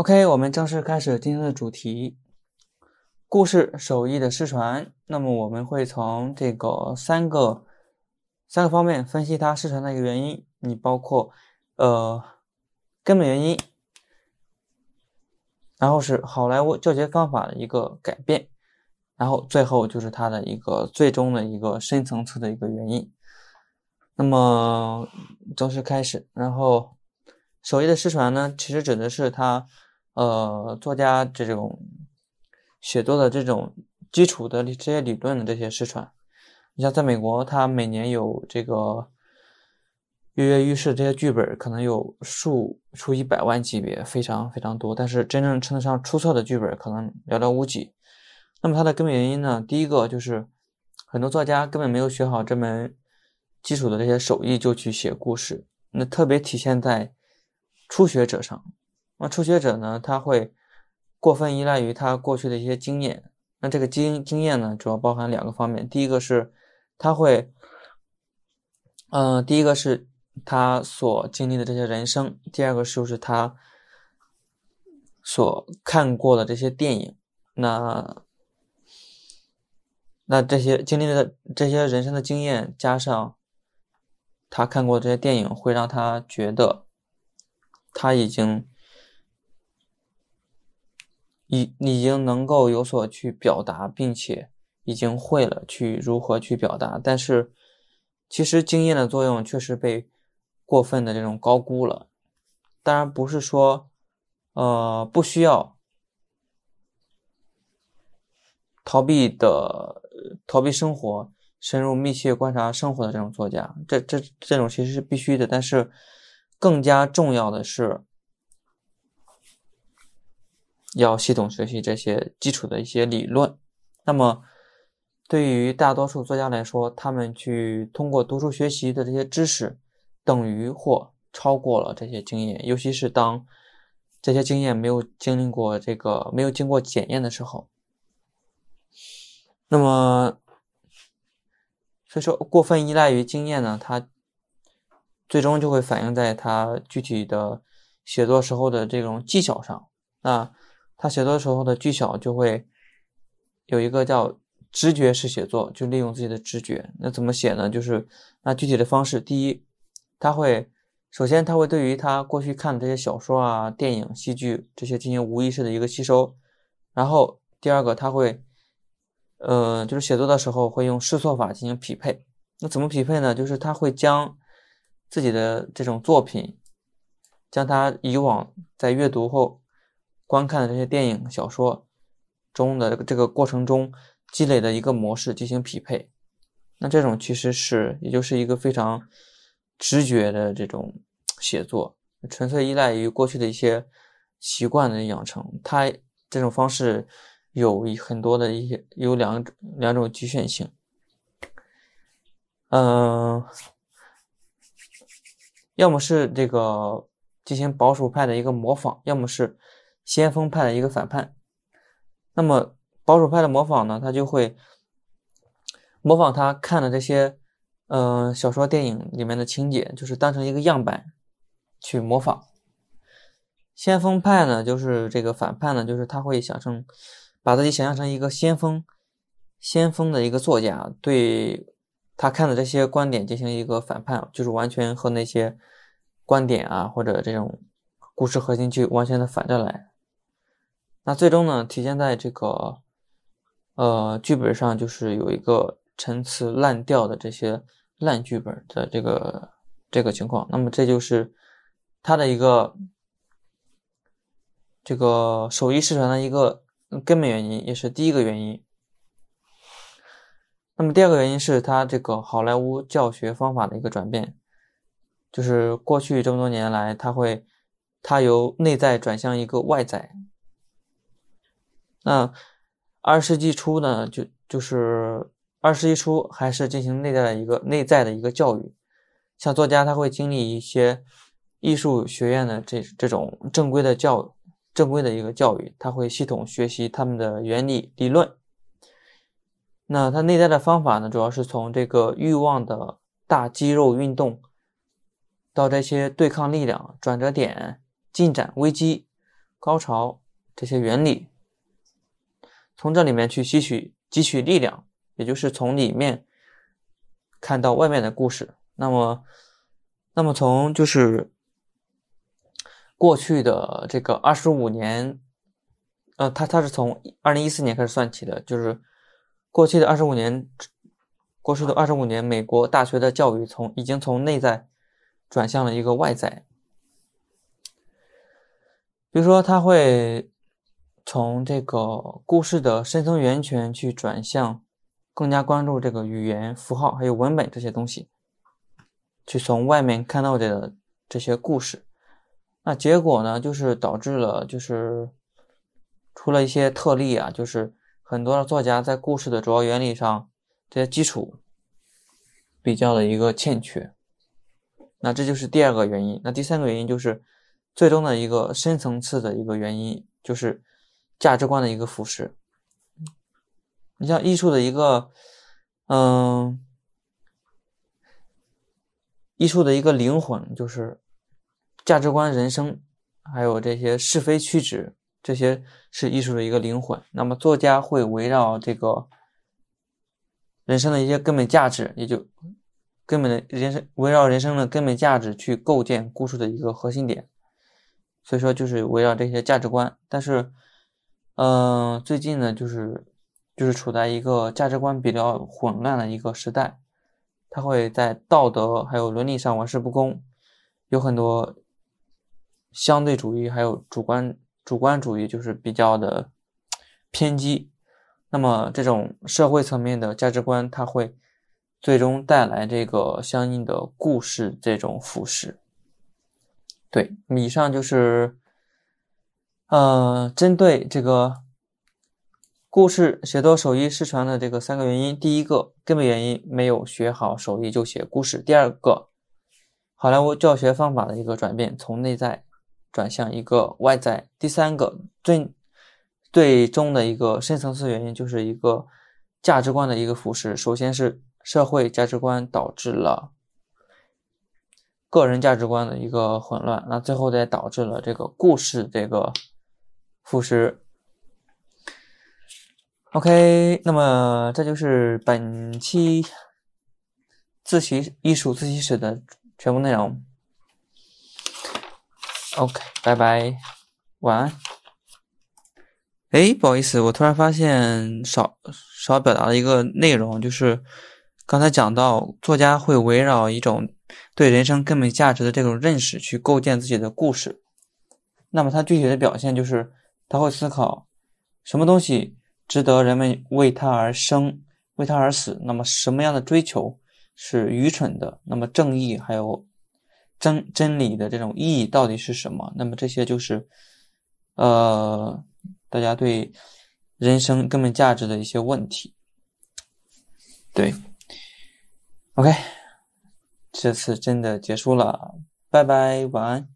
OK，我们正式开始今天的主题——故事手艺的失传。那么我们会从这个三个三个方面分析它失传的一个原因。你包括呃根本原因，然后是好莱坞教学方法的一个改变，然后最后就是它的一个最终的一个深层次的一个原因。那么正式开始，然后手艺的失传呢，其实指的是它。呃，作家这种写作的这种基础的这些理论的这些失传，你像在美国，他每年有这个跃跃欲试这些剧本，可能有数数以百万级别，非常非常多。但是真正称得上出色的剧本，可能寥寥无几。那么它的根本原因呢？第一个就是很多作家根本没有学好这门基础的这些手艺，就去写故事，那特别体现在初学者上。那初学者呢，他会过分依赖于他过去的一些经验。那这个经经验呢，主要包含两个方面。第一个是他会，嗯，第一个是他所经历的这些人生；第二个就是他所看过的这些电影。那那这些经历的这些人生的经验，加上他看过这些电影，会让他觉得他已经。已已经能够有所去表达，并且已经会了去如何去表达，但是其实经验的作用确实被过分的这种高估了。当然不是说，呃，不需要逃避的逃避生活，深入密切观察生活的这种作家，这这这种其实是必须的，但是更加重要的是。要系统学习这些基础的一些理论。那么，对于大多数作家来说，他们去通过读书学习的这些知识，等于或超过了这些经验。尤其是当这些经验没有经历过这个没有经过检验的时候，那么，所以说过分依赖于经验呢，它最终就会反映在他具体的写作时候的这种技巧上。那他写作时候的技巧就会有一个叫直觉式写作，就利用自己的直觉。那怎么写呢？就是那具体的方式，第一，他会首先他会对于他过去看的这些小说啊、电影、戏剧这些进行无意识的一个吸收。然后第二个，他会呃，就是写作的时候会用试错法进行匹配。那怎么匹配呢？就是他会将自己的这种作品，将他以往在阅读后。观看的这些电影、小说中的这个这个过程中积累的一个模式进行匹配，那这种其实是也就是一个非常直觉的这种写作，纯粹依赖于过去的一些习惯的养成。它这种方式有很多的一些有两两种局限性，嗯，要么是这个进行保守派的一个模仿，要么是。先锋派的一个反叛，那么保守派的模仿呢？他就会模仿他看的这些，嗯，小说、电影里面的情节，就是当成一个样板去模仿。先锋派呢，就是这个反叛呢，就是他会想成把自己想象成一个先锋、先锋的一个作家，对他看的这些观点进行一个反叛，就是完全和那些观点啊或者这种故事核心去完全的反着来。那最终呢，体现在这个，呃，剧本上就是有一个陈词滥调的这些烂剧本的这个这个情况。那么这就是他的一个这个手艺失传的一个根本原因，也是第一个原因。那么第二个原因是他这个好莱坞教学方法的一个转变，就是过去这么多年来，他会他由内在转向一个外在。那二十世纪初呢，就就是二十世纪初还是进行内在的一个内在的一个教育，像作家他会经历一些艺术学院的这这种正规的教正规的一个教育，他会系统学习他们的原理理论。那他内在的方法呢，主要是从这个欲望的大肌肉运动，到这些对抗力量转折点、进展危机。高潮这些原理，从这里面去吸取汲取力量，也就是从里面看到外面的故事。那么，那么从就是过去的这个二十五年，呃，他他是从二零一四年开始算起的，就是过去的二十五年，过去的二十五年，美国大学的教育从已经从内在转向了一个外在。比如说，他会从这个故事的深层源泉去转向，更加关注这个语言、符号还有文本这些东西，去从外面看到的这些故事。那结果呢，就是导致了，就是出了一些特例啊，就是很多的作家在故事的主要原理上这些基础比较的一个欠缺。那这就是第二个原因。那第三个原因就是。最终的一个深层次的一个原因，就是价值观的一个腐蚀。你像艺术的一个，嗯，艺术的一个灵魂，就是价值观、人生，还有这些是非曲直，这些是艺术的一个灵魂。那么，作家会围绕这个人生的一些根本价值，也就根本的人生，围绕人生的根本价值去构建故事的一个核心点。所以说，就是围绕这些价值观，但是，嗯，最近呢，就是就是处在一个价值观比较混乱的一个时代，他会在道德还有伦理上玩世不恭，有很多相对主义还有主观主观主义，就是比较的偏激。那么，这种社会层面的价值观，它会最终带来这个相应的故事这种腐蚀。对，以上就是，呃，针对这个故事写作手艺失传的这个三个原因。第一个根本原因，没有学好手艺就写故事。第二个，好莱坞教学方法的一个转变，从内在转向一个外在。第三个最最终的一个深层次原因，就是一个价值观的一个腐蚀。首先是社会价值观导致了。个人价值观的一个混乱，那最后再导致了这个故事这个腐蚀。OK，那么这就是本期自习艺术自习室的全部内容。OK，拜拜，晚安。哎，不好意思，我突然发现少少表达了一个内容，就是刚才讲到作家会围绕一种。对人生根本价值的这种认识，去构建自己的故事。那么，他具体的表现就是，他会思考什么东西值得人们为他而生，为他而死。那么，什么样的追求是愚蠢的？那么，正义还有真真理的这种意义到底是什么？那么，这些就是，呃，大家对人生根本价值的一些问题。对，OK。这次真的结束了，拜拜，晚安。